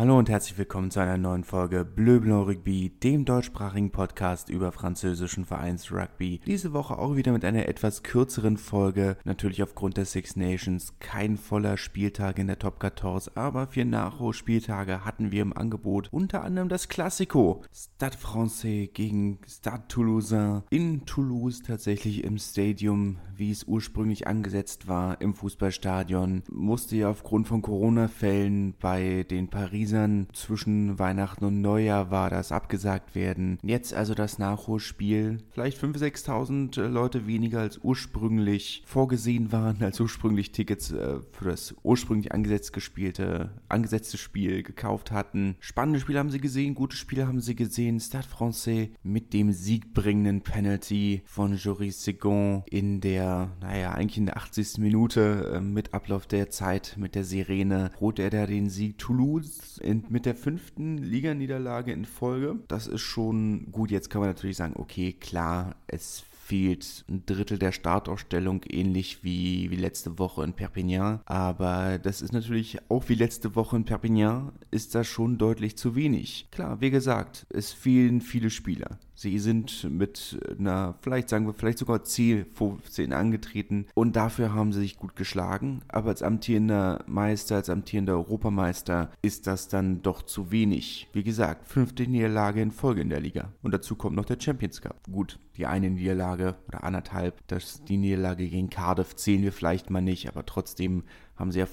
Hallo und herzlich willkommen zu einer neuen Folge Bleu Blanc Rugby, dem deutschsprachigen Podcast über französischen Vereins Rugby. Diese Woche auch wieder mit einer etwas kürzeren Folge, natürlich aufgrund der Six Nations. Kein voller Spieltag in der Top 14, aber vier Nachholspieltage hatten wir im Angebot, unter anderem das Classico, Stade Francais gegen Stade Toulousain. In Toulouse tatsächlich im Stadium, wie es ursprünglich angesetzt war, im Fußballstadion, musste ja aufgrund von Corona-Fällen bei den Pariser Teasern zwischen Weihnachten und Neujahr war das abgesagt werden. Jetzt also das Nachholspiel. Vielleicht 5.000, 6.000 äh, Leute weniger als ursprünglich vorgesehen waren, als ursprünglich Tickets äh, für das ursprünglich angesetzt gespielte, angesetzte Spiel gekauft hatten. Spannende Spiele haben sie gesehen, gute Spiele haben sie gesehen. Stade Francais mit dem siegbringenden Penalty von Joris Segon in der, naja, eigentlich in der 80. Minute äh, mit Ablauf der Zeit mit der Sirene holt er da den Sieg. Toulouse in, mit der fünften Liganiederlage in Folge. Das ist schon gut. Jetzt kann man natürlich sagen, okay, klar, es fehlt ein Drittel der Startausstellung, ähnlich wie, wie letzte Woche in Perpignan. Aber das ist natürlich auch wie letzte Woche in Perpignan, ist das schon deutlich zu wenig. Klar, wie gesagt, es fehlen viele Spieler. Sie sind mit einer, vielleicht sagen wir, vielleicht sogar Ziel 15 angetreten und dafür haben sie sich gut geschlagen. Aber als amtierender Meister, als amtierender Europameister ist das dann doch zu wenig. Wie gesagt, fünfte Niederlage in Folge in der Liga. Und dazu kommt noch der Champions Cup. Gut, die eine Niederlage oder anderthalb, das, die Niederlage gegen Cardiff zählen wir vielleicht mal nicht, aber trotzdem haben sie ja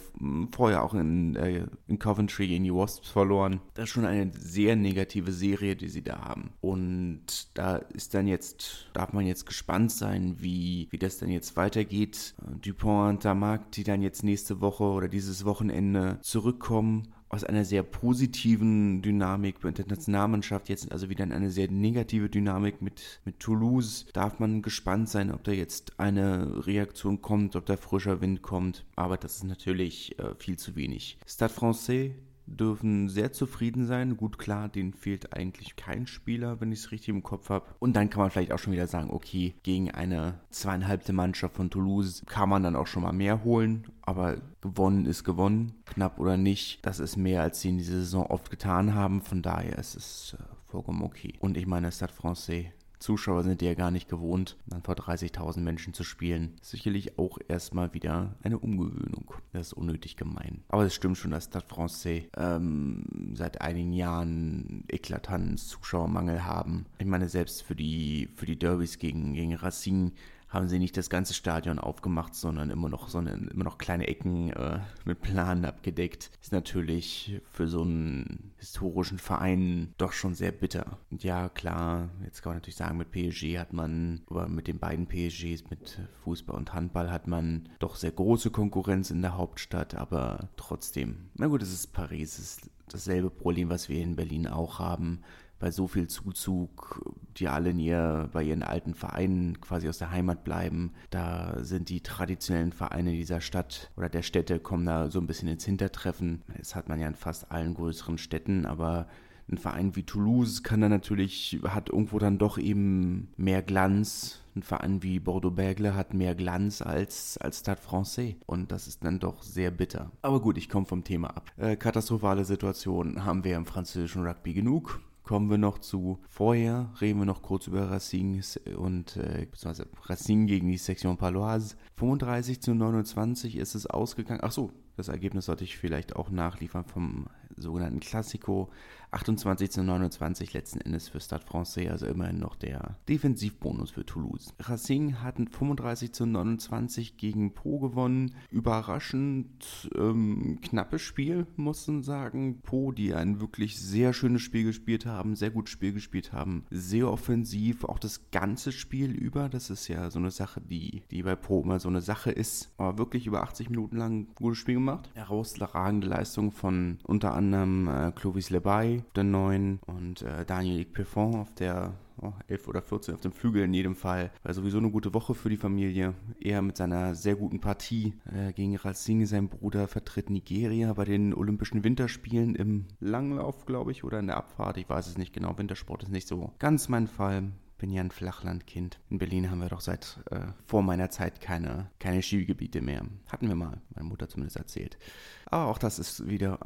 vorher auch in, äh, in Coventry gegen die Wasps verloren. Das ist schon eine sehr negative Serie, die sie da haben. Und da ist dann jetzt, darf man jetzt gespannt sein, wie, wie das dann jetzt weitergeht. Dupont und Damark, die dann jetzt nächste Woche oder dieses Wochenende zurückkommen aus einer sehr positiven Dynamik mit der Nationalmannschaft jetzt also wieder in eine sehr negative Dynamik mit, mit Toulouse. Darf man gespannt sein, ob da jetzt eine Reaktion kommt, ob da frischer Wind kommt. Aber das ist natürlich äh, viel zu wenig. Stade Francais, dürfen sehr zufrieden sein. Gut, klar, denen fehlt eigentlich kein Spieler, wenn ich es richtig im Kopf habe. Und dann kann man vielleicht auch schon wieder sagen, okay, gegen eine zweieinhalbte Mannschaft von Toulouse kann man dann auch schon mal mehr holen. Aber gewonnen ist gewonnen, knapp oder nicht. Das ist mehr, als sie in dieser Saison oft getan haben. Von daher ist es äh, vollkommen okay. Und ich meine, Stade Francais Zuschauer sind ja gar nicht gewohnt, dann vor 30.000 Menschen zu spielen. Sicherlich auch erstmal wieder eine Umgewöhnung. Das ist unnötig gemein. Aber es stimmt schon, dass Stade Francais ähm, seit einigen Jahren eklatanten Zuschauermangel haben. Ich meine, selbst für die, für die Derbys gegen, gegen Racing haben sie nicht das ganze Stadion aufgemacht, sondern immer noch so eine, immer noch kleine Ecken äh, mit Planen abgedeckt. Ist natürlich für so einen historischen Verein doch schon sehr bitter. Und ja, klar, jetzt kann man natürlich sagen, mit PSG hat man, oder mit den beiden PSGs, mit Fußball und Handball hat man doch sehr große Konkurrenz in der Hauptstadt, aber trotzdem. Na gut, es ist Paris, es ist dasselbe Problem, was wir in Berlin auch haben bei so viel Zuzug, die alle in ihr, bei ihren alten Vereinen quasi aus der Heimat bleiben. Da sind die traditionellen Vereine dieser Stadt oder der Städte kommen da so ein bisschen ins Hintertreffen. Das hat man ja in fast allen größeren Städten, aber ein Verein wie Toulouse kann da natürlich, hat irgendwo dann doch eben mehr Glanz. Ein Verein wie Bordeaux-Bègles hat mehr Glanz als, als Stade Francais. Und das ist dann doch sehr bitter. Aber gut, ich komme vom Thema ab. Äh, katastrophale Situation haben wir im französischen Rugby genug kommen wir noch zu. Vorher reden wir noch kurz über Racing und äh, beziehungsweise Racing gegen die Section Paloise. 35 zu 29 ist es ausgegangen. Ach so, das Ergebnis sollte ich vielleicht auch nachliefern vom sogenannten Classico. 28 zu 29 letzten Endes für Stade Francais, also immerhin noch der Defensivbonus für Toulouse. Racing hatten 35 zu 29 gegen Po gewonnen. Überraschend ähm, knappes Spiel, muss man sagen. Po, die ein wirklich sehr schönes Spiel gespielt haben, sehr gutes Spiel gespielt haben, sehr offensiv, auch das ganze Spiel über. Das ist ja so eine Sache, die, die bei Po immer so eine Sache ist. Aber wirklich über 80 Minuten lang gutes Spiel gemacht. Herausragende Leistung von unter anderem äh, Clovis Lebay, auf der 9 und äh, Daniel Peffon auf der oh, 11 oder 14 auf dem Flügel in jedem Fall. War sowieso eine gute Woche für die Familie. Er mit seiner sehr guten Partie äh, gegen Racing, sein Bruder, vertritt Nigeria bei den Olympischen Winterspielen im Langlauf, glaube ich, oder in der Abfahrt. Ich weiß es nicht genau. Wintersport ist nicht so ganz mein Fall. Bin ja ein Flachlandkind. In Berlin haben wir doch seit äh, vor meiner Zeit keine, keine Skigebiete mehr. Hatten wir mal, meine Mutter zumindest erzählt. Aber auch das ist wieder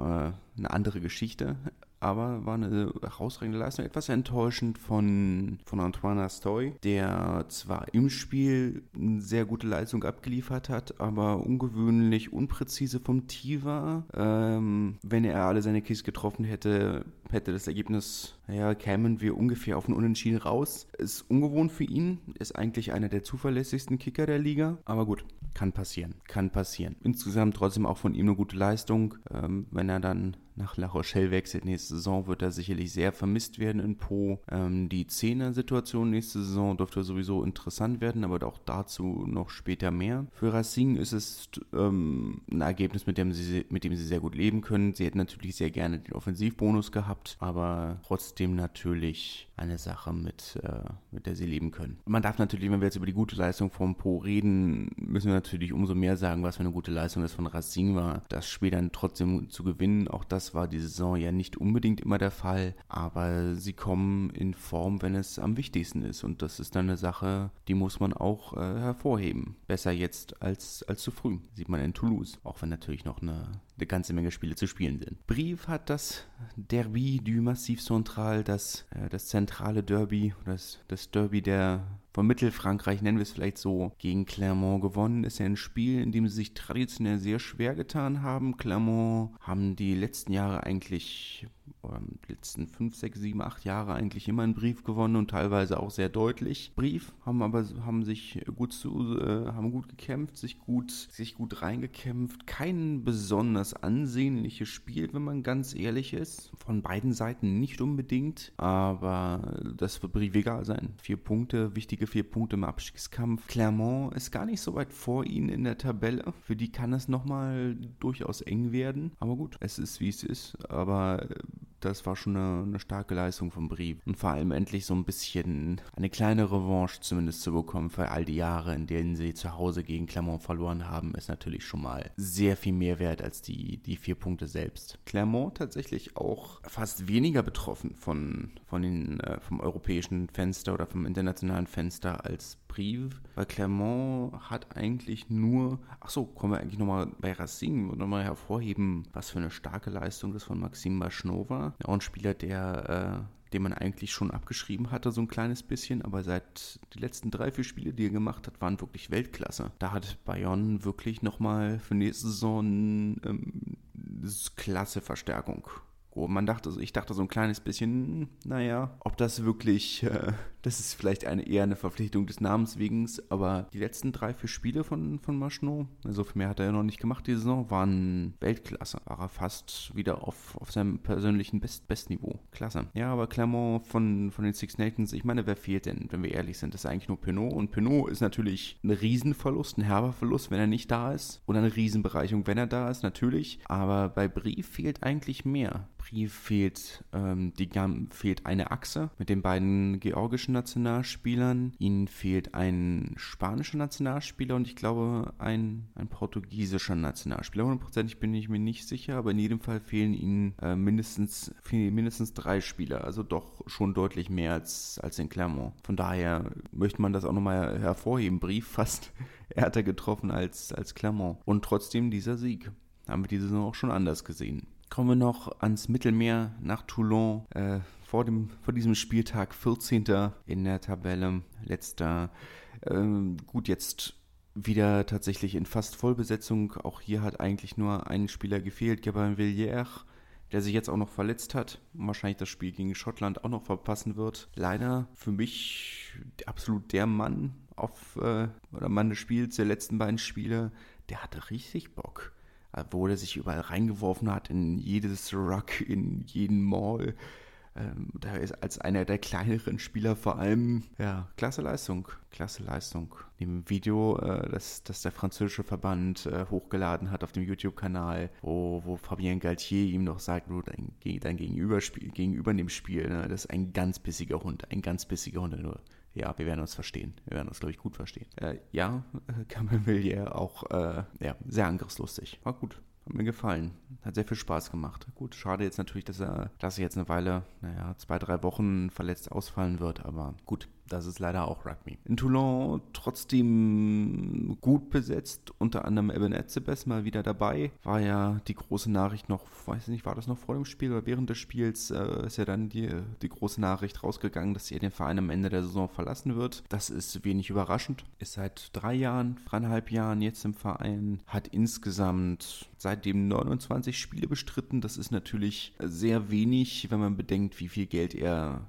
äh, eine andere Geschichte aber war eine herausragende Leistung. Etwas enttäuschend von, von Antoine Astoy, der zwar im Spiel eine sehr gute Leistung abgeliefert hat, aber ungewöhnlich unpräzise vom Tee war. Ähm, wenn er alle seine Kis getroffen hätte, hätte das Ergebnis, naja, kämen wir ungefähr auf einen Unentschieden raus. Ist ungewohnt für ihn, ist eigentlich einer der zuverlässigsten Kicker der Liga, aber gut, kann passieren, kann passieren. Insgesamt trotzdem auch von ihm eine gute Leistung, ähm, wenn er dann nach La Rochelle wechselt nächste Saison, wird er sicherlich sehr vermisst werden in Po. Ähm, die Zehner-Situation nächste Saison dürfte sowieso interessant werden, aber auch dazu noch später mehr. Für Racing ist es ähm, ein Ergebnis, mit dem, sie, mit dem sie sehr gut leben können. Sie hätten natürlich sehr gerne den Offensivbonus gehabt, aber trotzdem natürlich eine Sache, mit, äh, mit der sie leben können. Man darf natürlich, wenn wir jetzt über die gute Leistung von Po reden, müssen wir natürlich umso mehr sagen, was für eine gute Leistung das von Racing war. Das Spiel dann trotzdem zu gewinnen, auch das war die Saison ja nicht unbedingt immer der Fall, aber sie kommen in Form, wenn es am wichtigsten ist. Und das ist dann eine Sache, die muss man auch äh, hervorheben. Besser jetzt als, als zu früh, sieht man in Toulouse, auch wenn natürlich noch eine, eine ganze Menge Spiele zu spielen sind. Brief hat das Derby du Massif Central, das, äh, das zentrale Derby, das, das Derby der von Mittelfrankreich, nennen wir es vielleicht so, gegen Clermont gewonnen. Ist ja ein Spiel, in dem sie sich traditionell sehr schwer getan haben. Clermont haben die letzten Jahre eigentlich letzten 5, 6, 7, 8 Jahre eigentlich immer einen Brief gewonnen und teilweise auch sehr deutlich. Brief haben aber haben sich gut zu, äh, haben gut gekämpft, sich gut, sich gut reingekämpft. Kein besonders ansehnliches Spiel, wenn man ganz ehrlich ist. Von beiden Seiten nicht unbedingt, aber das wird Brief egal sein. Vier Punkte, wichtige vier Punkte im Abstiegskampf. Clermont ist gar nicht so weit vor ihnen in der Tabelle. Für die kann es nochmal durchaus eng werden. Aber gut, es ist wie es ist. Aber das war schon eine, eine, starke Leistung vom Brief. Und vor allem endlich so ein bisschen eine kleine Revanche zumindest zu bekommen für all die Jahre, in denen sie zu Hause gegen Clermont verloren haben, ist natürlich schon mal sehr viel mehr wert als die, die vier Punkte selbst. Clermont tatsächlich auch fast weniger betroffen von, von den, äh, vom europäischen Fenster oder vom internationalen Fenster als Brief, weil Clermont hat eigentlich nur, ach so, kommen wir eigentlich nochmal bei Racing und nochmal hervorheben, was für eine starke Leistung das von Maxim Baschnova, auch ein Spieler, der äh, den man eigentlich schon abgeschrieben hatte, so ein kleines bisschen, aber seit die letzten drei, vier Spiele, die er gemacht hat, waren wirklich Weltklasse. Da hat Bayonne wirklich nochmal für nächste Saison ähm, klasse Verstärkung Oh, man dachte, ich dachte so ein kleines bisschen, naja, ob das wirklich, äh, das ist vielleicht eine, eher eine Verpflichtung des Namens wegen, aber die letzten drei, vier Spiele von, von Maschno, also viel mehr hat er ja noch nicht gemacht die Saison, waren Weltklasse. War er fast wieder auf, auf seinem persönlichen Best, Bestniveau. Klasse. Ja, aber Clermont von, von den Six Nations, ich meine, wer fehlt denn, wenn wir ehrlich sind? Das ist eigentlich nur Pinot und Pinot ist natürlich ein Riesenverlust, ein herber Verlust, wenn er nicht da ist oder eine Riesenbereicherung, wenn er da ist, natürlich, aber bei Brief fehlt eigentlich mehr. Brief fehlt, ähm, die, fehlt eine Achse mit den beiden georgischen Nationalspielern. Ihnen fehlt ein spanischer Nationalspieler und ich glaube ein, ein portugiesischer Nationalspieler. Hundertprozentig bin ich mir nicht sicher, aber in jedem Fall fehlen ihnen äh, mindestens, mindestens drei Spieler. Also doch schon deutlich mehr als, als in Clermont. Von daher möchte man das auch nochmal hervorheben. Brief fast härter getroffen als, als Clermont. Und trotzdem dieser Sieg. Haben wir diese Saison auch schon anders gesehen kommen wir noch ans Mittelmeer nach Toulon. Äh, vor, dem, vor diesem Spieltag 14. in der Tabelle, letzter. Ähm, gut, jetzt wieder tatsächlich in fast Vollbesetzung. Auch hier hat eigentlich nur ein Spieler gefehlt, Gabin Villiers, der sich jetzt auch noch verletzt hat wahrscheinlich das Spiel gegen Schottland auch noch verpassen wird. Leider für mich absolut der Mann auf äh, oder Mann des Spiels, der letzten beiden Spiele, der hatte richtig Bock wo er sich überall reingeworfen hat, in jedes Ruck, in jeden Mall. Ähm, da ist als einer der kleineren Spieler vor allem, ja, klasse Leistung, klasse Leistung. Dem Video, äh, das, das der französische Verband äh, hochgeladen hat auf dem YouTube-Kanal, wo, wo Fabien Galtier ihm noch sagt, du, dein, dein Gegenüber, gegenüber dem Spiel, ne, das ist ein ganz bissiger Hund, ein ganz bissiger Hund, nur ja, wir werden uns verstehen. Wir werden uns, glaube ich, gut verstehen. Äh, ja, Camembert auch äh, ja, sehr angriffslustig. War gut. Hat mir gefallen. Hat sehr viel Spaß gemacht. Gut, schade jetzt natürlich, dass er, dass er jetzt eine Weile, naja, zwei, drei Wochen verletzt ausfallen wird, aber gut. Das ist leider auch Rugby. In Toulon trotzdem gut besetzt, unter anderem Eben Etzebes mal wieder dabei. War ja die große Nachricht noch, weiß nicht, war das noch vor dem Spiel oder während des Spiels, äh, ist ja dann die, die große Nachricht rausgegangen, dass er den Verein am Ende der Saison verlassen wird. Das ist wenig überraschend. Ist seit drei Jahren, dreieinhalb Jahren jetzt im Verein, hat insgesamt seitdem 29 Spiele bestritten. Das ist natürlich sehr wenig, wenn man bedenkt, wie viel Geld er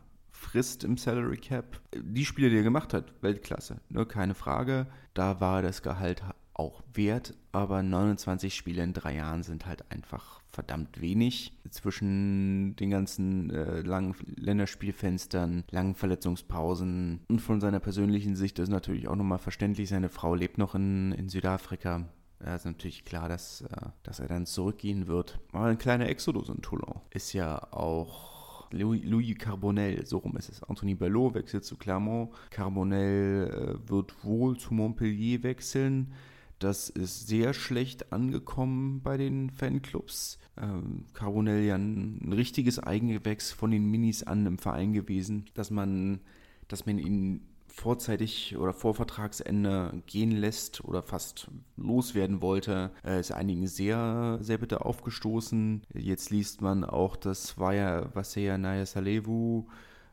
frisst im Salary Cap. Die Spiele, die er gemacht hat, Weltklasse, ne, keine Frage. Da war das Gehalt auch wert, aber 29 Spiele in drei Jahren sind halt einfach verdammt wenig. Zwischen den ganzen äh, langen Länderspielfenstern, langen Verletzungspausen und von seiner persönlichen Sicht ist natürlich auch nochmal verständlich, seine Frau lebt noch in, in Südafrika. Da ist natürlich klar, dass, äh, dass er dann zurückgehen wird. Aber ein kleiner Exodus in Toulon ist ja auch Louis, Louis Carbonell, so rum ist es. Anthony Ballot wechselt zu Clermont. Carbonell äh, wird wohl zu Montpellier wechseln. Das ist sehr schlecht angekommen bei den Fanclubs. Ähm, Carbonell ja ein, ein richtiges Eigengewächs von den Minis an im Verein gewesen, dass man, dass man ihn vorzeitig oder vor Vertragsende gehen lässt oder fast loswerden wollte, äh, ist einigen sehr, sehr bitter aufgestoßen. Jetzt liest man auch, dass Vaya Vasea Naya Salevu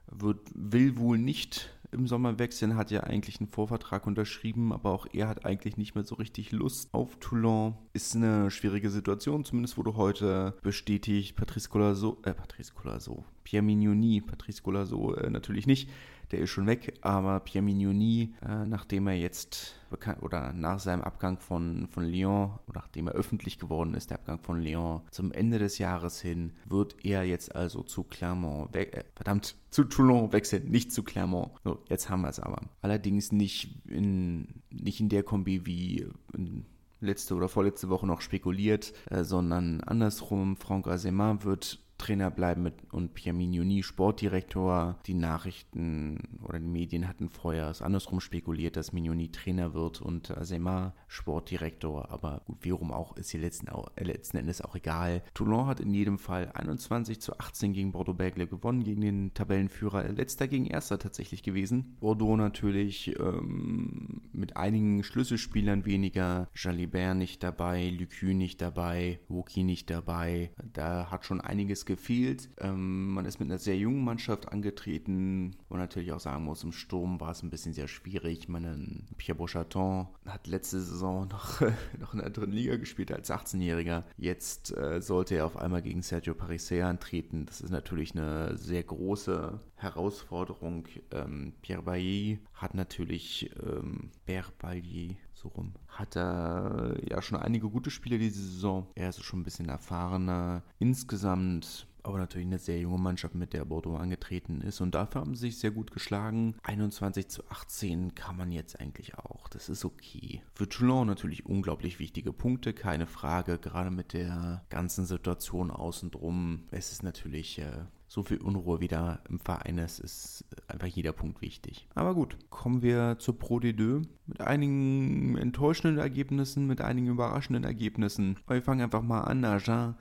wird, will wohl nicht im Sommer wechseln, hat ja eigentlich einen Vorvertrag unterschrieben, aber auch er hat eigentlich nicht mehr so richtig Lust auf Toulon. Ist eine schwierige Situation, zumindest wurde heute bestätigt, Patrice Colasso, äh, Patrice Colasso, Pierre Mignoni, Patrice Colasso äh, natürlich nicht, der ist schon weg, aber Pierre Mignoni, äh, nachdem er jetzt bekannt oder nach seinem Abgang von, von Lyon, nachdem er öffentlich geworden ist, der Abgang von Lyon, zum Ende des Jahres hin, wird er jetzt also zu Clermont, äh, verdammt, zu Toulon wechseln, nicht zu Clermont. So, jetzt haben wir es aber. Allerdings nicht in, nicht in der Kombi wie in letzte oder vorletzte Woche noch spekuliert, äh, sondern andersrum. Franck Azema wird Trainer bleiben mit, und Pierre Mignoni Sportdirektor. Die Nachrichten oder die Medien hatten vorher es andersrum spekuliert, dass Mignoni Trainer wird und Azema Sportdirektor. Aber gut, wie rum auch, ist hier letzten, äh, letzten Endes auch egal. Toulon hat in jedem Fall 21 zu 18 gegen Bordeaux-Bègles gewonnen, gegen den Tabellenführer. Letzter gegen Erster tatsächlich gewesen. Bordeaux natürlich ähm, mit einigen Schlüsselspielern weniger. Jalibert nicht dabei, Lucu nicht dabei, Woki nicht dabei. Da hat schon einiges gefehlt. Ähm, man ist mit einer sehr jungen Mannschaft angetreten, wo man natürlich auch sagen muss, im Sturm war es ein bisschen sehr schwierig. Man, Pierre Beauchaton hat letzte Saison noch, noch in der dritten Liga gespielt als 18-Jähriger. Jetzt äh, sollte er auf einmal gegen Sergio Parisset antreten. Das ist natürlich eine sehr große Herausforderung. Ähm, Pierre Bailly hat natürlich ähm, Pierre Bailly so rum. Hat er ja schon einige gute Spiele diese Saison. Er ist schon ein bisschen erfahrener. Insgesamt aber natürlich eine sehr junge Mannschaft, mit der Bordeaux angetreten ist. Und dafür haben sie sich sehr gut geschlagen. 21 zu 18 kann man jetzt eigentlich auch. Das ist okay. Für Toulon natürlich unglaublich wichtige Punkte, keine Frage. Gerade mit der ganzen Situation außen drum. Es ist natürlich äh, so viel Unruhe wieder im Verein ist, ist einfach jeder Punkt wichtig. Aber gut, kommen wir zur Pro D2 mit einigen enttäuschenden Ergebnissen, mit einigen überraschenden Ergebnissen. Wir fangen einfach mal an. Agen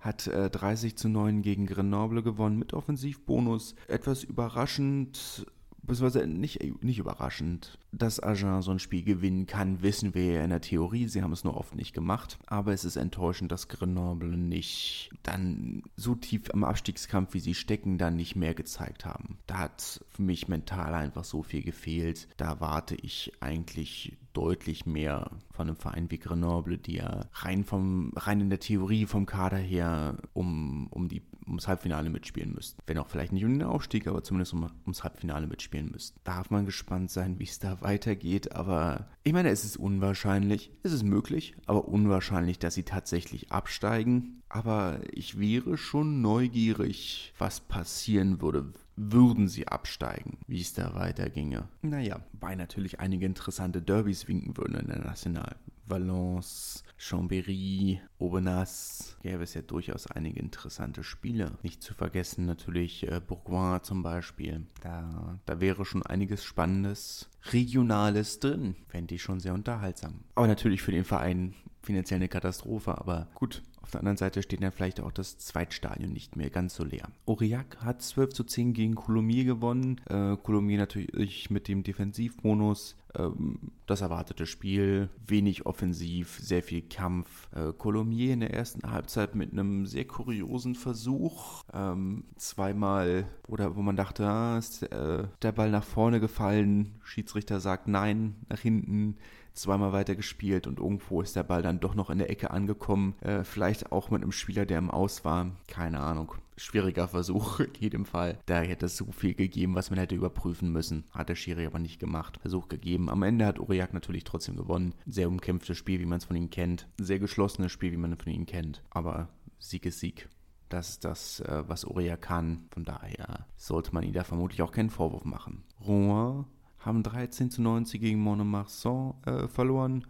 hat äh, 30 zu 9 gegen Grenoble gewonnen mit Offensivbonus. Etwas überraschend beziehungsweise nicht, nicht überraschend, dass Agen so ein Spiel gewinnen kann, wissen wir ja in der Theorie. Sie haben es nur oft nicht gemacht. Aber es ist enttäuschend, dass Grenoble nicht dann so tief am Abstiegskampf, wie sie stecken, dann nicht mehr gezeigt haben. Da hat für mich mental einfach so viel gefehlt. Da warte ich eigentlich deutlich mehr von einem Verein wie Grenoble, die ja rein vom rein in der Theorie vom Kader her um, um die ums Halbfinale mitspielen müssten. Wenn auch vielleicht nicht um den Aufstieg, aber zumindest um, ums Halbfinale mitspielen müssten. Darf man gespannt sein, wie es da weitergeht, aber ich meine, es ist unwahrscheinlich, es ist möglich, aber unwahrscheinlich, dass sie tatsächlich absteigen. Aber ich wäre schon neugierig, was passieren würde, würden sie absteigen, wie es da weiterginge. Naja, weil natürlich einige interessante Derbys winken würden in der National. Valence, Chambéry, Aubenas, gäbe es ja durchaus einige interessante Spiele. Nicht zu vergessen natürlich äh, Bourgoin zum Beispiel. Da, da wäre schon einiges Spannendes, Regionales drin. Fände ich schon sehr unterhaltsam. Aber natürlich für den Verein finanziell eine Katastrophe, aber gut. Auf der anderen Seite steht dann vielleicht auch das Zweitstadion nicht mehr ganz so leer. Aurillac hat 12 zu 10 gegen Coulommiers gewonnen. Äh, Coulommiers natürlich mit dem Defensivbonus. Ähm, das erwartete Spiel, wenig offensiv, sehr viel Kampf. Äh, Coulommiers in der ersten Halbzeit mit einem sehr kuriosen Versuch. Ähm, zweimal, oder wo man dachte, ah, ist äh, der Ball nach vorne gefallen. Schiedsrichter sagt nein, nach hinten zweimal weiter gespielt und irgendwo ist der Ball dann doch noch in der Ecke angekommen. Äh, vielleicht auch mit einem Spieler, der im Aus war. Keine Ahnung. Schwieriger Versuch in jedem Fall. Da hätte es so viel gegeben, was man hätte überprüfen müssen. Hat der Schiri aber nicht gemacht. Versuch gegeben. Am Ende hat Uriak natürlich trotzdem gewonnen. Sehr umkämpftes Spiel, wie man es von ihm kennt. Sehr geschlossenes Spiel, wie man es von ihm kennt. Aber Sieg ist Sieg. Das ist das, äh, was Uriak kann. Von daher sollte man ihm da vermutlich auch keinen Vorwurf machen. Rouen haben 13 zu 90 gegen Monemarsan äh, verloren.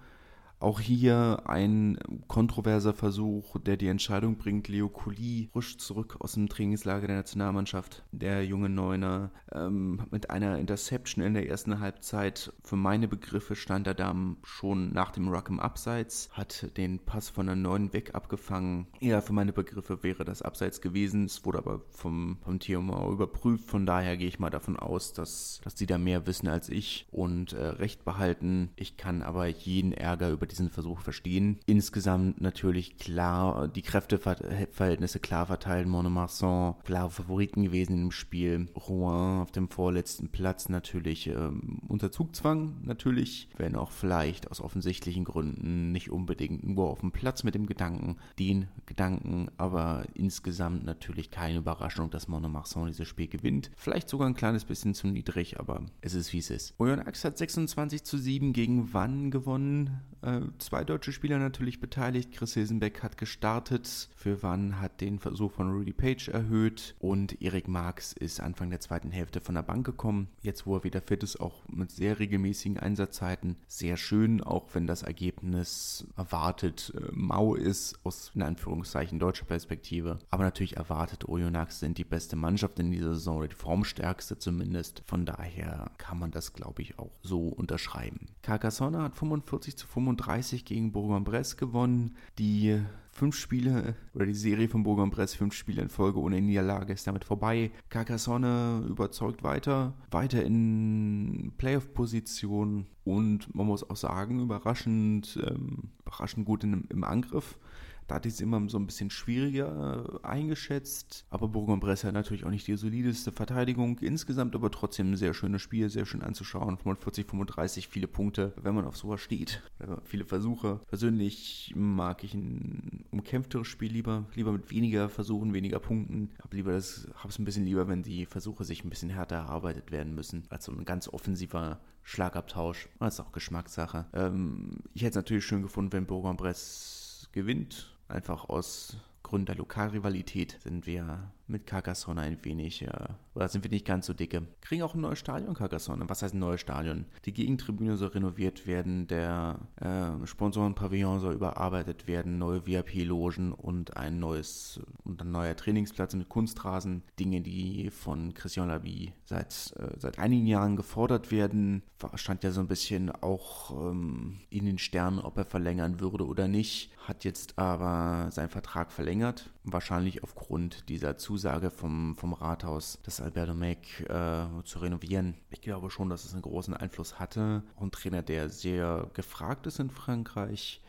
Auch hier ein kontroverser Versuch, der die Entscheidung bringt. Leo Colli rutscht zurück aus dem Trainingslager der Nationalmannschaft. Der junge Neuner ähm, mit einer Interception in der ersten Halbzeit. Für meine Begriffe stand er da schon nach dem Ruck Abseits, hat den Pass von der Neuen weg abgefangen. Ja, für meine Begriffe wäre das Abseits gewesen. Es wurde aber vom, vom TMO überprüft. Von daher gehe ich mal davon aus, dass, dass die da mehr wissen als ich und äh, Recht behalten. Ich kann aber jeden Ärger über diesen Versuch verstehen. Insgesamt natürlich klar die Kräfteverhältnisse klar verteilt. Monomarsan klare Favoriten gewesen im Spiel. Rouen auf dem vorletzten Platz natürlich ähm, unter Zugzwang natürlich, wenn auch vielleicht aus offensichtlichen Gründen nicht unbedingt nur auf dem Platz mit dem Gedanken, den Gedanken, aber insgesamt natürlich keine Überraschung, dass Monomarsan dieses Spiel gewinnt. Vielleicht sogar ein kleines bisschen zu niedrig, aber es ist wie es ist. Oyonnax hat 26 zu 7 gegen Wann gewonnen. Äh, zwei deutsche Spieler natürlich beteiligt. Chris Hilsenbeck hat gestartet. Für Wann hat den Versuch von Rudy Page erhöht. Und Erik Marx ist Anfang der zweiten Hälfte von der Bank gekommen. Jetzt, wo er wieder fit ist, auch mit sehr regelmäßigen Einsatzzeiten. Sehr schön, auch wenn das Ergebnis erwartet äh, mau ist, aus in Anführungszeichen deutscher Perspektive. Aber natürlich erwartet Oyonnax sind die beste Mannschaft in dieser Saison oder die formstärkste zumindest. Von daher kann man das, glaube ich, auch so unterschreiben. Carcassonne hat 45 zu 35 gegen Bourg-en-Bresse gewonnen. Die fünf Spiele oder die Serie von Bourg-en-Bresse, fünf Spiele in Folge ohne Niederlage ist damit vorbei. Carcassonne überzeugt weiter, weiter in Playoff-Position und man muss auch sagen, überraschend, ähm, überraschend gut in, im Angriff. Da hatte ich es immer so ein bisschen schwieriger äh, eingeschätzt. Aber Bourg-en-Bresse hat natürlich auch nicht die solideste Verteidigung. Insgesamt aber trotzdem ein sehr schönes Spiel, sehr schön anzuschauen. 45, 35, viele Punkte, wenn man auf sowas steht. Viele Versuche. Persönlich mag ich ein umkämpfteres Spiel lieber. Lieber mit weniger Versuchen, weniger Punkten. Hab lieber das, hab's ein bisschen lieber, wenn die Versuche sich ein bisschen härter erarbeitet werden müssen. Als so ein ganz offensiver Schlagabtausch. Das ist auch Geschmackssache. Ähm, ich hätte es natürlich schön gefunden, wenn Bourg-en-Bresse gewinnt. Einfach aus Gründen der Lokalrivalität sind wir mit Carcassonne ein wenig, äh, oder sind wir nicht ganz so dicke. Kriegen auch ein neues Stadion, Carcassonne. Was heißt ein neues Stadion? Die Gegentribüne soll renoviert werden, der äh, Sponsorenpavillon soll überarbeitet werden, neue VIP-Logen und ein neues und ein neuer Trainingsplatz mit Kunstrasen. Dinge, die von Christian Labie seit, äh, seit einigen Jahren gefordert werden. Stand ja so ein bisschen auch ähm, in den Sternen, ob er verlängern würde oder nicht. Hat jetzt aber seinen Vertrag verlängert. Wahrscheinlich aufgrund dieser Zusage vom, vom Rathaus, das Alberto Mac äh, zu renovieren. Ich glaube schon, dass es einen großen Einfluss hatte. Ein Trainer, der sehr gefragt ist in Frankreich.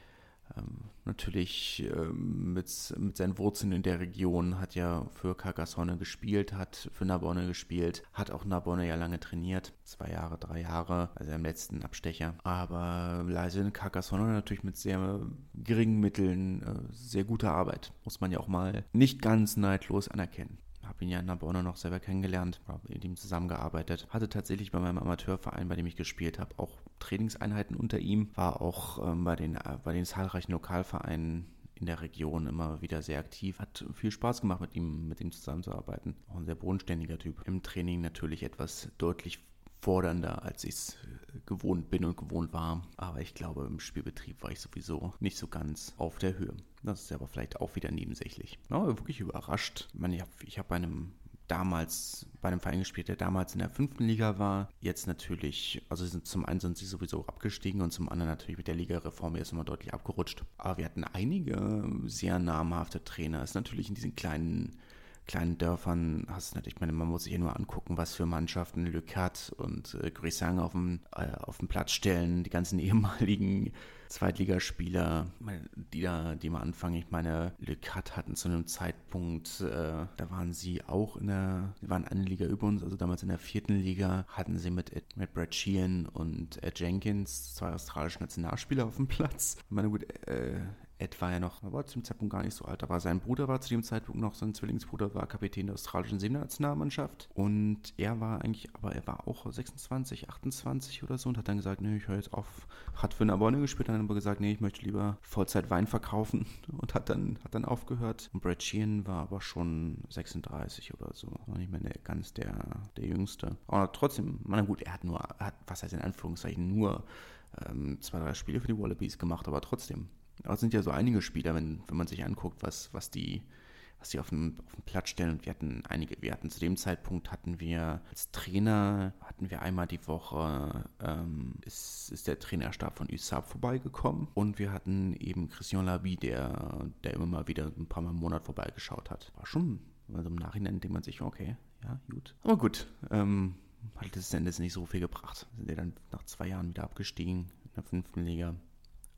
Ähm, natürlich ähm, mit, mit seinen Wurzeln in der Region, hat ja für Carcassonne gespielt, hat für Narbonne gespielt, hat auch Narbonne ja lange trainiert, zwei Jahre, drei Jahre, also im letzten Abstecher. Aber leise in Carcassonne natürlich mit sehr geringen Mitteln, äh, sehr guter Arbeit, muss man ja auch mal nicht ganz neidlos anerkennen habe ihn ja in Narbonne noch selber kennengelernt, habe mit ihm zusammengearbeitet. Hatte tatsächlich bei meinem Amateurverein, bei dem ich gespielt habe, auch Trainingseinheiten unter ihm. War auch ähm, bei, den, äh, bei den zahlreichen Lokalvereinen in der Region immer wieder sehr aktiv. Hat viel Spaß gemacht, mit ihm, mit ihm zusammenzuarbeiten. Auch ein sehr bodenständiger Typ. Im Training natürlich etwas deutlich fordernder, als ich es äh, gewohnt bin und gewohnt war. Aber ich glaube, im Spielbetrieb war ich sowieso nicht so ganz auf der Höhe. Das ist aber vielleicht auch wieder nebensächlich. Aber wirklich überrascht. Ich, meine, ich habe hab bei einem damals bei einem Verein gespielt, der damals in der fünften Liga war. Jetzt natürlich, also sind zum einen sind sie sowieso abgestiegen und zum anderen natürlich mit der Ligareform erst immer deutlich abgerutscht. Aber wir hatten einige sehr namhafte Trainer. Ist natürlich in diesen kleinen kleinen Dörfern hast du natürlich, ich meine, man muss sich ja nur angucken, was für Mannschaften Le Cat und äh, Grisang auf dem, äh, auf dem Platz stellen, die ganzen ehemaligen Zweitligaspieler, die da, die mal anfangen. Ich meine, Le Cat hatten zu einem Zeitpunkt, äh, da waren sie auch in der, waren eine Liga über uns, also damals in der vierten Liga, hatten sie mit, mit Brad Sheehan und Ed Jenkins zwei australische Nationalspieler auf dem Platz. Ich meine, gut, äh, Ed war ja noch, war zu dem Zeitpunkt gar nicht so alt, aber sein Bruder war zu dem Zeitpunkt noch, sein Zwillingsbruder war Kapitän der australischen Seenationalmannschaft und er war eigentlich, aber er war auch 26, 28 oder so und hat dann gesagt, nee, ich höre jetzt auf, hat für eine Abonne gespielt, dann aber gesagt, nee, ich möchte lieber Vollzeit Wein verkaufen und hat dann, hat dann aufgehört. Und Brad Sheehan war aber schon 36 oder so, war nicht mehr der, ganz der, der Jüngste. Aber trotzdem, na gut, er hat nur, hat, was heißt in Anführungszeichen, nur ähm, zwei, drei Spiele für die Wallabies gemacht, aber trotzdem, aber es sind ja so einige Spieler, wenn, wenn man sich anguckt, was, was die was die auf dem, auf dem Platz stellen. Und wir hatten einige, wir hatten zu dem Zeitpunkt hatten wir als Trainer, hatten wir einmal die Woche, ähm, ist, ist der Trainerstab von USAP vorbeigekommen. Und wir hatten eben Christian Labi, der, der immer mal wieder ein paar Mal im Monat vorbeigeschaut hat. War schon, also im Nachhinein denkt man sich, okay, ja, gut. Aber gut, ähm, hat letzten Endes nicht so viel gebracht. Sind ja dann nach zwei Jahren wieder abgestiegen in der fünften Liga.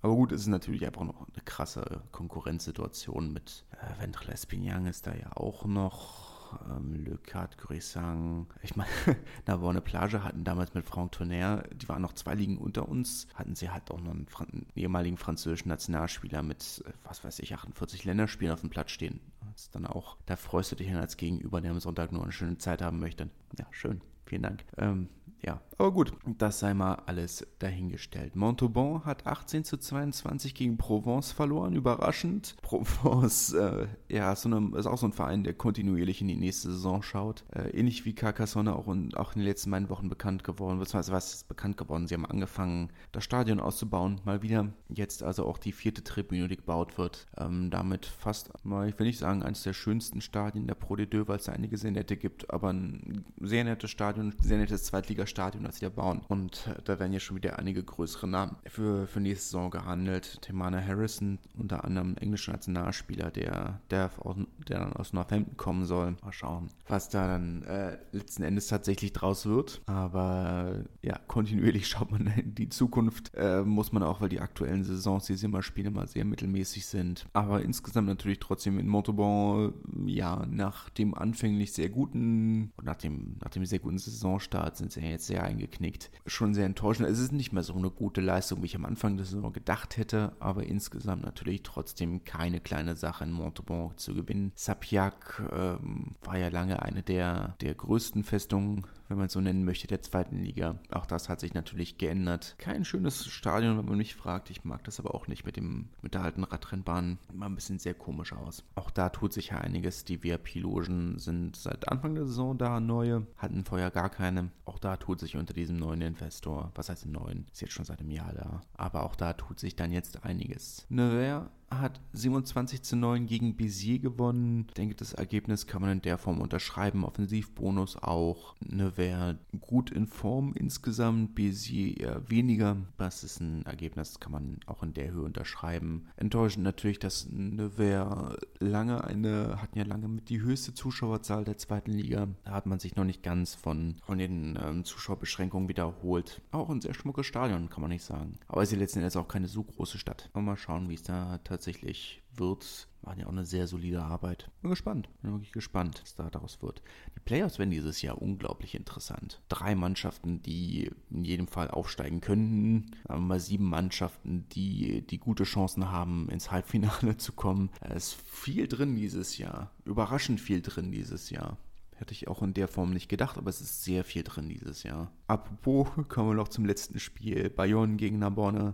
Aber gut, es ist natürlich einfach noch eine krasse Konkurrenzsituation mit äh, Ventre Espignan ist da ja auch noch. Ähm, Le Cat, Grisang. Ich meine, Navone Plage hatten damals mit Franck Tonnerre, die waren noch zwei Ligen unter uns, hatten sie halt auch noch einen, einen ehemaligen französischen Nationalspieler mit, äh, was weiß ich, 48 Länderspielen auf dem Platz stehen. Das dann auch, da freust du dich dann als Gegenüber, der am Sonntag nur eine schöne Zeit haben möchte. Ja, schön. Vielen Dank. Ähm, ja, aber gut, das sei mal alles dahingestellt. Montauban hat 18 zu 22 gegen Provence verloren, überraschend. Provence, äh, ja, ist, so eine, ist auch so ein Verein, der kontinuierlich in die nächste Saison schaut. Äh, ähnlich wie Carcassonne auch, in, auch in den letzten beiden Wochen bekannt geworden. Beziehungsweise was ist bekannt geworden? Sie haben angefangen, das Stadion auszubauen. Mal wieder jetzt also auch die vierte Tribüne, die gebaut wird. Ähm, damit fast, mal, ich will nicht sagen, eines der schönsten Stadien der Pro de Deux, weil es einige sehr nette gibt, aber ein sehr nettes Stadion, sehr nettes Zweitligastadion das wieder bauen. Und äh, da werden ja schon wieder einige größere Namen für, für nächste Saison gehandelt. Temana Harrison, unter anderem englischer Nationalspieler, der, der, aus, der dann aus Northampton kommen soll. Mal schauen, was da dann äh, letzten Endes tatsächlich draus wird. Aber ja, kontinuierlich schaut man in die Zukunft. Äh, muss man auch, weil die aktuellen Saisons, die Simmerspiele mal sehr mittelmäßig sind. Aber insgesamt natürlich trotzdem in Montauban, ja, nach dem anfänglich sehr guten, nach dem, nach dem sehr guten Saisonstart sind sie ja jetzt sehr eingeknickt. Schon sehr enttäuschend. Es ist nicht mehr so eine gute Leistung, wie ich am Anfang der Saison gedacht hätte, aber insgesamt natürlich trotzdem keine kleine Sache in Montauban zu gewinnen. Sapiac ähm, war ja lange eine der, der größten Festungen wenn man es so nennen möchte, der zweiten Liga. Auch das hat sich natürlich geändert. Kein schönes Stadion, wenn man mich fragt. Ich mag das aber auch nicht mit dem mit der alten Radrennbahn. Immer ein bisschen sehr komisch aus. Auch da tut sich ja einiges. Die VIP-Logen sind seit Anfang der Saison da neue, hatten vorher gar keine. Auch da tut sich unter diesem neuen Investor, was heißt neuen, ist jetzt schon seit einem Jahr da. Aber auch da tut sich dann jetzt einiges. Nevers hat 27 zu 9 gegen Bézier gewonnen. Ich denke, das Ergebnis kann man in der Form unterschreiben. Offensivbonus auch. Nevers gut in Form insgesamt, Bézier eher weniger. Das ist ein Ergebnis, kann man auch in der Höhe unterschreiben. Enttäuschend natürlich, dass Nevers lange eine, hatten ja lange mit die höchste Zuschauerzahl der zweiten Liga. Da hat man sich noch nicht ganz von, von den ähm, Zuschauerbeschränkungen wiederholt. Auch ein sehr schmuckes Stadion, kann man nicht sagen. Aber ist letzten Endes auch keine so große Stadt. Mal schauen, wie es da tatsächlich tatsächlich wird. Machen ja auch eine sehr solide Arbeit. Bin gespannt. Bin wirklich gespannt, was da daraus wird. Die Playoffs werden dieses Jahr unglaublich interessant. Drei Mannschaften, die in jedem Fall aufsteigen könnten. Haben mal sieben Mannschaften, die, die gute Chancen haben, ins Halbfinale zu kommen. Es ist viel drin dieses Jahr. Überraschend viel drin dieses Jahr. Hätte ich auch in der Form nicht gedacht, aber es ist sehr viel drin dieses Jahr. Apropos, kommen wir noch zum letzten Spiel. Bayonne gegen Narbonne.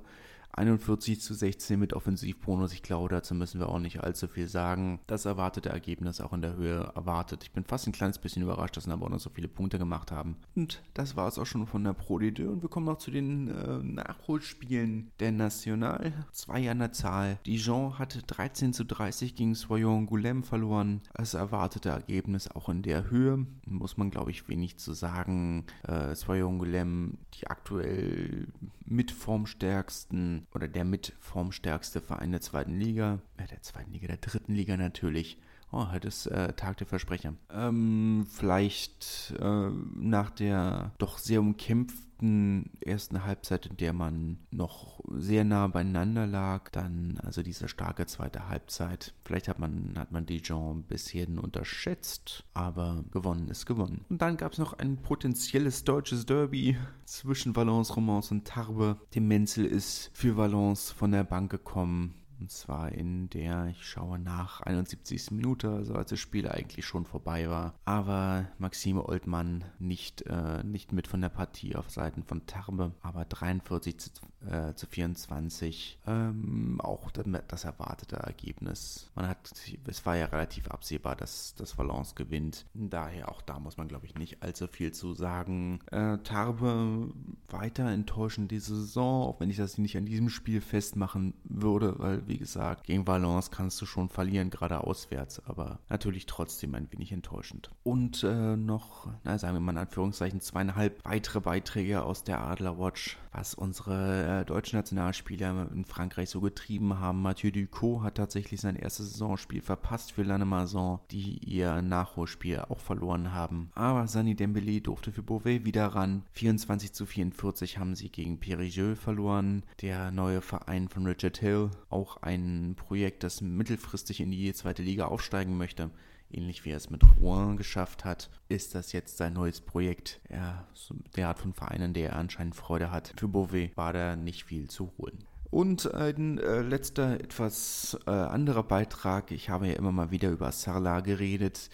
41 zu 16 mit Offensivbonus. Ich glaube, dazu müssen wir auch nicht allzu viel sagen. Das erwartete Ergebnis auch in der Höhe erwartet. Ich bin fast ein kleines bisschen überrascht, dass noch so viele Punkte gemacht haben. Und das war es auch schon von der Pro D2 und wir kommen noch zu den äh, Nachholspielen der National. Zwei an der Zahl. Dijon hatte 13 zu 30 gegen Soyon Goulem verloren. Das erwartete Ergebnis auch in der Höhe. Muss man, glaube ich, wenig zu sagen. Äh, Soyon Goulem, die aktuell mit formstärksten oder der mit formstärkste Verein der zweiten Liga, äh, der zweiten Liga, der dritten Liga natürlich. Oh, heute ist äh, Tag der Versprecher. Ähm, vielleicht äh, nach der doch sehr umkämpften ersten Halbzeit, in der man noch sehr nah beieinander lag, dann also diese starke zweite Halbzeit. Vielleicht hat man, hat man Dijon bisschen unterschätzt, aber gewonnen ist gewonnen. Und dann gab es noch ein potenzielles deutsches Derby zwischen Valence Romance und Tarbes. Dem Menzel ist für Valence von der Bank gekommen und zwar in der, ich schaue nach, 71. Minute, also als das Spiel eigentlich schon vorbei war. Aber Maxime Oldmann nicht, äh, nicht mit von der Partie auf Seiten von Tarbe, aber 43 zu, äh, zu 24. Ähm, auch das erwartete Ergebnis. Man hat, es war ja relativ absehbar, dass das Valence gewinnt. Daher auch da muss man, glaube ich, nicht allzu viel zu sagen. Äh, Tarbe weiter enttäuschend diese Saison, auch wenn ich das nicht an diesem Spiel festmachen würde, weil wie gesagt, gegen Valence kannst du schon verlieren, gerade auswärts, aber natürlich trotzdem ein wenig enttäuschend. Und äh, noch, na, sagen wir mal in Anführungszeichen, zweieinhalb weitere Beiträge aus der Adler Watch, was unsere äh, deutschen Nationalspieler in Frankreich so getrieben haben. Mathieu Ducot hat tatsächlich sein erstes Saisonspiel verpasst für Lannemazon, die ihr Nachholspiel auch verloren haben. Aber Sani Dembele durfte für Beauvais wieder ran. 24 zu 44 haben sie gegen Périgueux verloren. Der neue Verein von Richard Hill, auch ein Projekt, das mittelfristig in die zweite Liga aufsteigen möchte. Ähnlich wie er es mit Rouen geschafft hat, ist das jetzt sein neues Projekt. Er, der Art von Vereinen, der er anscheinend Freude hat. Für Beauvais war da nicht viel zu holen. Und ein äh, letzter, etwas äh, anderer Beitrag. Ich habe ja immer mal wieder über Sarla geredet.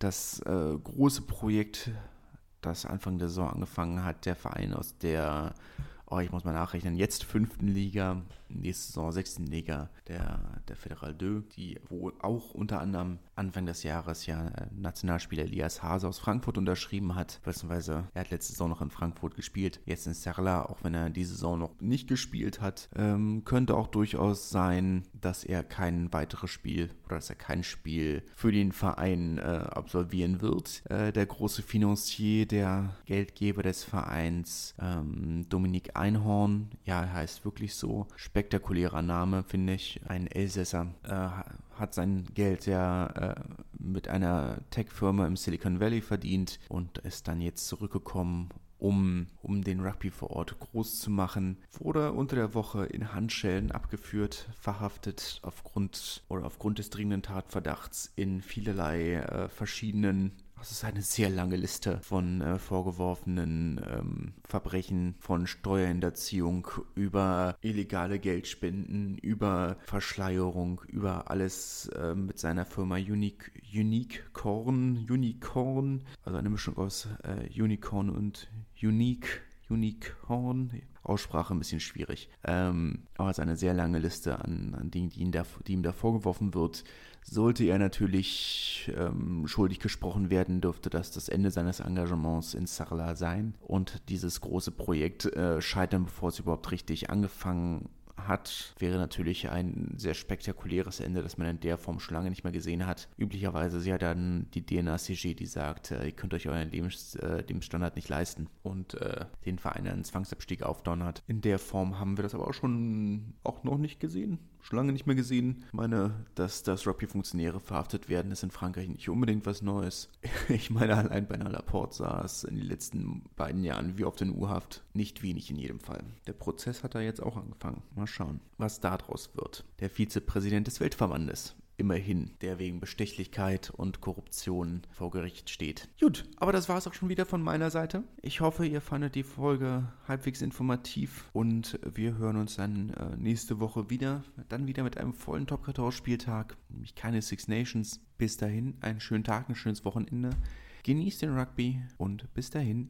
Das äh, große Projekt, das Anfang der Saison angefangen hat, der Verein aus der oh, ich muss mal nachrechnen, jetzt fünften Liga, nächste Saison sechsten Liga der, der Federal 2, die wo auch unter anderem Anfang des Jahres ja äh, Nationalspieler Elias Hase aus Frankfurt unterschrieben hat, beziehungsweise er hat letzte Saison noch in Frankfurt gespielt, jetzt in Serla, auch wenn er diese Saison noch nicht gespielt hat, ähm, könnte auch durchaus sein, dass er kein weiteres Spiel oder dass er kein Spiel für den Verein äh, absolvieren wird. Äh, der große Financier, der Geldgeber des Vereins, ähm, Dominik Einhorn, ja, er heißt wirklich so, spektakulärer Name, finde ich, ein Elsässer, äh, hat sein Geld ja äh, mit einer Tech-Firma im Silicon Valley verdient und ist dann jetzt zurückgekommen um, um den Rugby vor Ort groß zu machen, wurde unter der Woche in Handschellen abgeführt, verhaftet aufgrund oder aufgrund des dringenden Tatverdachts in vielerlei äh, verschiedenen das ist eine sehr lange Liste von äh, vorgeworfenen ähm, Verbrechen, von Steuerhinterziehung über illegale Geldspenden, über Verschleierung, über alles äh, mit seiner Firma Unique, Unicorn, Unicorn, also eine Mischung aus äh, Unicorn und Unique, Unicorn, Aussprache ein bisschen schwierig. Ähm, aber es ist eine sehr lange Liste an, an Dingen, die ihm, da, die ihm da vorgeworfen wird. Sollte er natürlich ähm, schuldig gesprochen werden, dürfte das das Ende seines Engagements in Sarla sein und dieses große Projekt äh, scheitern, bevor es überhaupt richtig angefangen hat, wäre natürlich ein sehr spektakuläres Ende, das man in der Form schon lange nicht mehr gesehen hat. Üblicherweise ist ja dann die DNA-CG, die sagt, äh, ihr könnt euch euren Lebens, äh, Lebensstandard nicht leisten und äh, den Verein einen Zwangsabstieg aufdonnert. In der Form haben wir das aber auch schon auch noch nicht gesehen schon lange nicht mehr gesehen. Ich meine, dass, dass Rugby-Funktionäre verhaftet werden, ist in Frankreich nicht unbedingt was Neues. Ich meine, allein bei einer Laporte saß in den letzten beiden Jahren wie auf den U-Haft. Nicht wenig in jedem Fall. Der Prozess hat da jetzt auch angefangen. Mal schauen, was daraus wird. Der Vizepräsident des Weltverbandes immerhin, der wegen Bestechlichkeit und Korruption vor Gericht steht. Gut, aber das war es auch schon wieder von meiner Seite. Ich hoffe, ihr fandet die Folge halbwegs informativ und wir hören uns dann äh, nächste Woche wieder. Dann wieder mit einem vollen Top 14 Spieltag, nämlich keine Six Nations. Bis dahin, einen schönen Tag, ein schönes Wochenende. Genießt den Rugby und bis dahin.